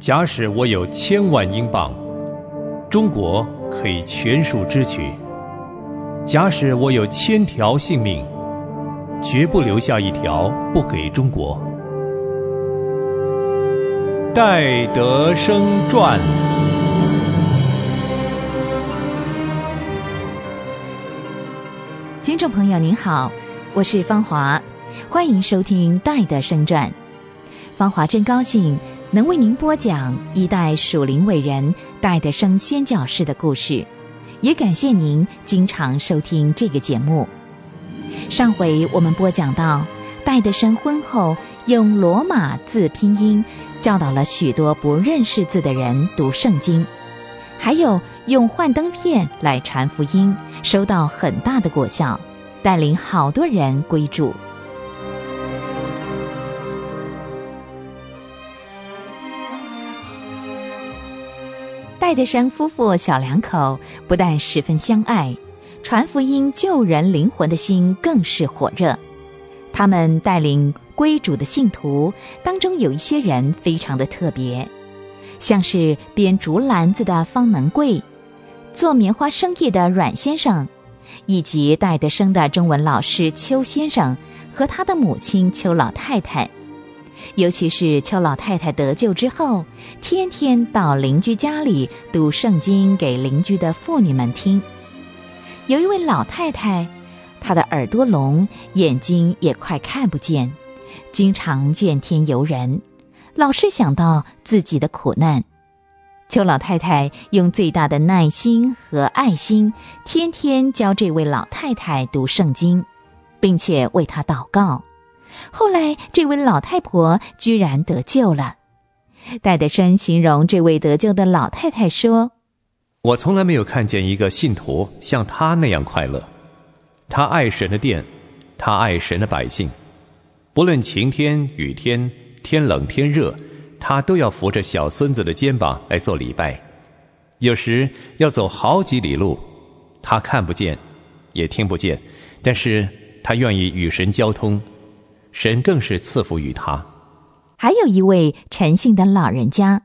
假使我有千万英镑，中国可以全数支取；假使我有千条性命，绝不留下一条不给中国。戴德生传。听众朋友您好，我是芳华，欢迎收听《戴德生传》。芳华真高兴能为您播讲一代属灵伟人戴德生宣教士的故事，也感谢您经常收听这个节目。上回我们播讲到，戴德生婚后用罗马字拼音。教导了许多不认识字的人读圣经，还有用幻灯片来传福音，收到很大的果效，带领好多人归主。戴德生夫妇小两口不但十分相爱，传福音救人灵魂的心更是火热。他们带领。归主的信徒当中有一些人非常的特别，像是编竹篮子的方能贵，做棉花生意的阮先生，以及戴德生的中文老师邱先生和他的母亲邱老太太。尤其是邱老太太得救之后，天天到邻居家里读圣经给邻居的妇女们听。有一位老太太，她的耳朵聋，眼睛也快看不见。经常怨天尤人，老是想到自己的苦难。邱老太太用最大的耐心和爱心，天天教这位老太太读圣经，并且为她祷告。后来，这位老太婆居然得救了。戴德生形容这位得救的老太太说：“我从来没有看见一个信徒像她那样快乐。她爱神的殿，她爱神的百姓。”不论晴天雨天，天冷天热，他都要扶着小孙子的肩膀来做礼拜。有时要走好几里路，他看不见，也听不见，但是他愿意与神交通，神更是赐福于他。还有一位陈姓的老人家，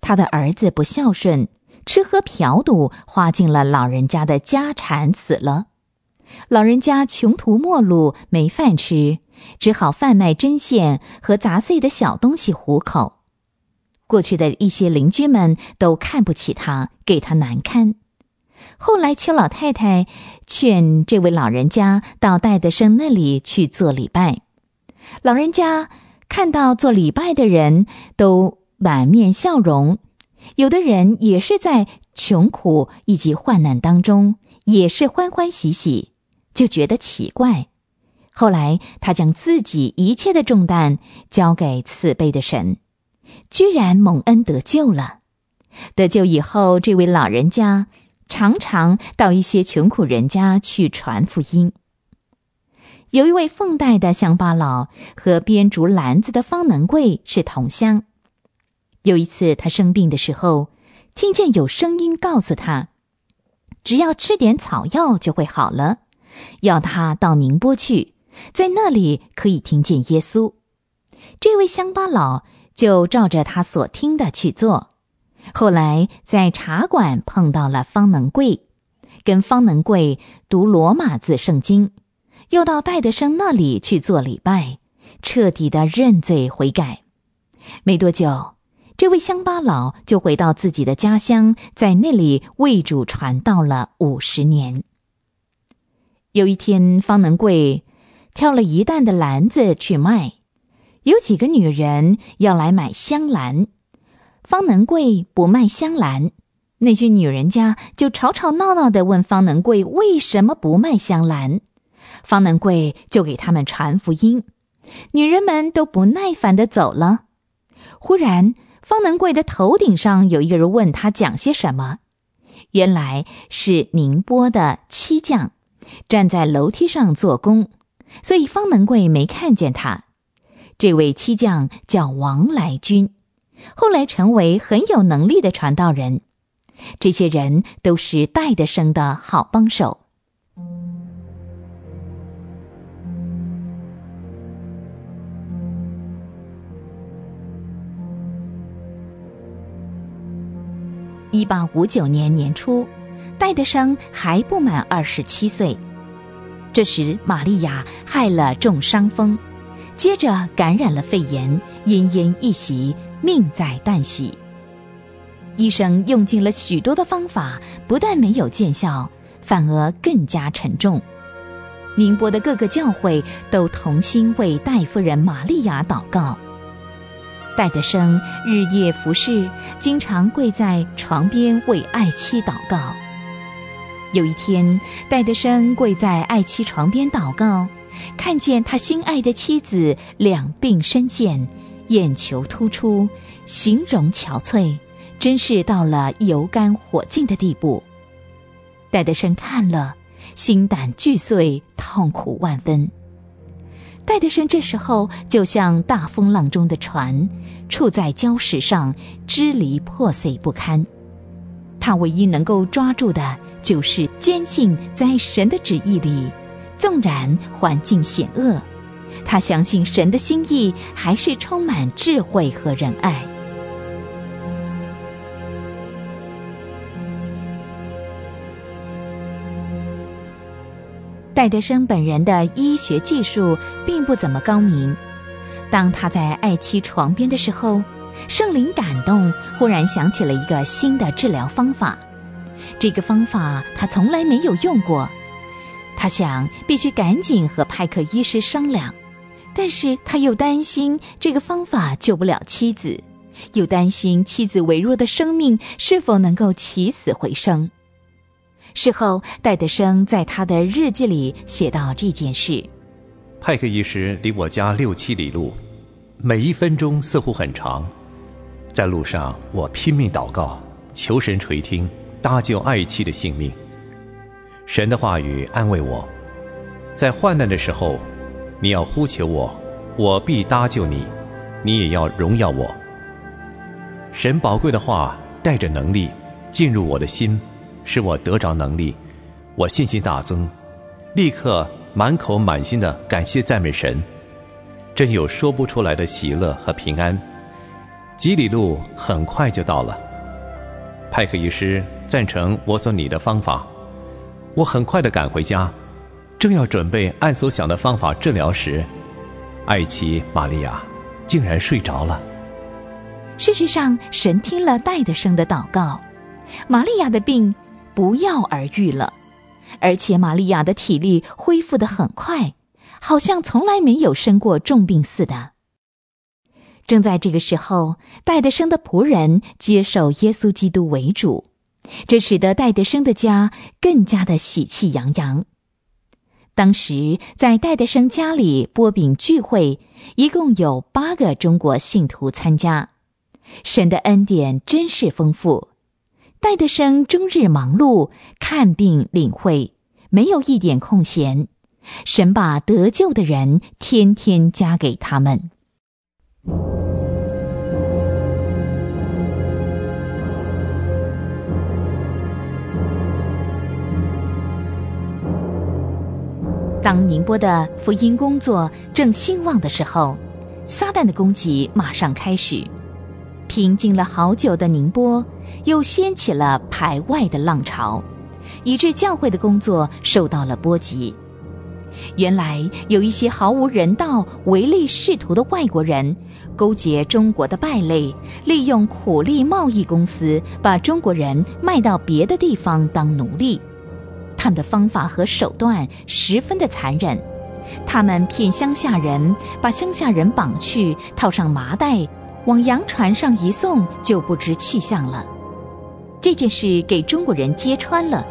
他的儿子不孝顺，吃喝嫖赌，花尽了老人家的家产，死了。老人家穷途末路，没饭吃。只好贩卖针线和杂碎的小东西糊口。过去的一些邻居们都看不起他，给他难堪。后来邱老太太劝这位老人家到戴德生那里去做礼拜。老人家看到做礼拜的人都满面笑容，有的人也是在穷苦以及患难当中，也是欢欢喜喜，就觉得奇怪。后来，他将自己一切的重担交给慈悲的神，居然蒙恩得救了。得救以后，这位老人家常常到一些穷苦人家去传福音。有一位凤代的乡巴佬和编竹篮子的方能贵是同乡。有一次，他生病的时候，听见有声音告诉他，只要吃点草药就会好了，要他到宁波去。在那里可以听见耶稣。这位乡巴佬就照着他所听的去做。后来在茶馆碰到了方能贵，跟方能贵读罗马字圣经，又到戴德生那里去做礼拜，彻底的认罪悔改。没多久，这位乡巴佬就回到自己的家乡，在那里为主传道了五十年。有一天，方能贵。挑了一担的篮子去卖，有几个女人要来买香兰，方能贵不卖香兰，那些女人家就吵吵闹闹的问方能贵为什么不卖香兰，方能贵就给他们传福音，女人们都不耐烦的走了。忽然，方能贵的头顶上有一个人问他讲些什么，原来是宁波的漆匠，站在楼梯上做工。所以方能贵没看见他。这位漆匠叫王来军，后来成为很有能力的传道人。这些人都是戴德生的好帮手。一八五九年年初，戴德生还不满二十七岁。这时，玛利亚害了重伤风，接着感染了肺炎，奄奄一息，命在旦夕。医生用尽了许多的方法，不但没有见效，反而更加沉重。宁波的各个教会都同心为戴夫人玛利亚祷告。戴德生日夜服侍，经常跪在床边为爱妻祷告。有一天，戴德生跪在爱妻床边祷告，看见他心爱的妻子两鬓深陷，眼球突出，形容憔悴，真是到了油干火尽的地步。戴德生看了，心胆俱碎，痛苦万分。戴德生这时候就像大风浪中的船，处在礁石上，支离破碎不堪。他唯一能够抓住的。就是坚信在神的旨意里，纵然环境险恶，他相信神的心意还是充满智慧和仁爱。戴德生本人的医学技术并不怎么高明，当他在爱妻床边的时候，圣灵感动，忽然想起了一个新的治疗方法。这个方法他从来没有用过，他想必须赶紧和派克医师商量，但是他又担心这个方法救不了妻子，又担心妻子微弱的生命是否能够起死回生。事后，戴德生在他的日记里写到这件事：派克医师离我家六七里路，每一分钟似乎很长，在路上我拼命祷告，求神垂听。搭救爱妻的性命，神的话语安慰我，在患难的时候，你要呼求我，我必搭救你；你也要荣耀我。神宝贵的话带着能力进入我的心，使我得着能力，我信心大增，立刻满口满心的感谢赞美神，真有说不出来的喜乐和平安。几里路很快就到了。派克医师赞成我所拟的方法，我很快的赶回家，正要准备按所想的方法治疗时，艾奇玛利亚竟然睡着了。事实上，神听了戴德生的祷告，玛利亚的病不药而愈了，而且玛利亚的体力恢复的很快，好像从来没有生过重病似的。正在这个时候，戴德生的仆人接受耶稣基督为主，这使得戴德生的家更加的喜气洋洋。当时在戴德生家里波饼聚会，一共有八个中国信徒参加。神的恩典真是丰富。戴德生终日忙碌看病领会，没有一点空闲。神把得救的人天天加给他们。当宁波的福音工作正兴旺的时候，撒旦的攻击马上开始。平静了好久的宁波，又掀起了排外的浪潮，以致教会的工作受到了波及。原来有一些毫无人道、唯利是图的外国人，勾结中国的败类，利用苦力贸易公司，把中国人卖到别的地方当奴隶。他们的方法和手段十分的残忍，他们骗乡下人，把乡下人绑去，套上麻袋，往洋船上一送，就不知去向了。这件事给中国人揭穿了，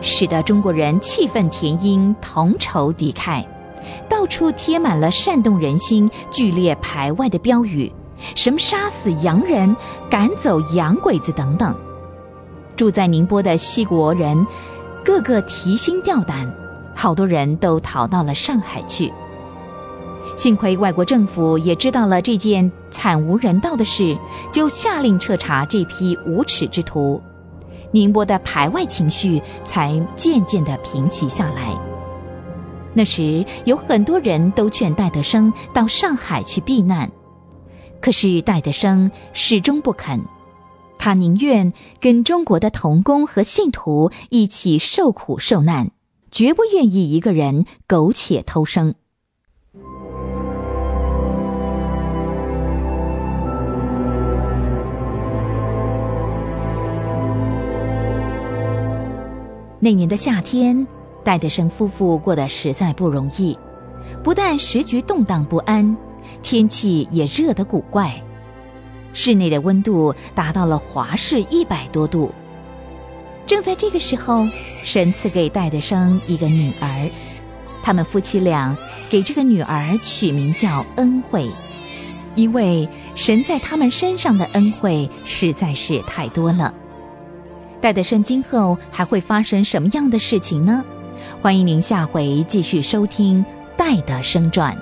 使得中国人气愤填膺，同仇敌忾，到处贴满了煽动人心、剧烈排外的标语，什么杀死洋人、赶走洋鬼子等等。住在宁波的西国人。个个提心吊胆，好多人都逃到了上海去。幸亏外国政府也知道了这件惨无人道的事，就下令彻查这批无耻之徒，宁波的排外情绪才渐渐的平息下来。那时有很多人都劝戴德生到上海去避难，可是戴德生始终不肯。他宁愿跟中国的童工和信徒一起受苦受难，绝不愿意一个人苟且偷生。那年的夏天，戴德生夫妇过得实在不容易，不但时局动荡不安，天气也热得古怪，室内的温度达到了华氏一百多度。正在这个时候，神赐给戴德生一个女儿，他们夫妻俩给这个女儿取名叫恩惠，因为神在他们身上的恩惠实在是太多了。戴德生今后还会发生什么样的事情呢？欢迎您下回继续收听《戴德生传》。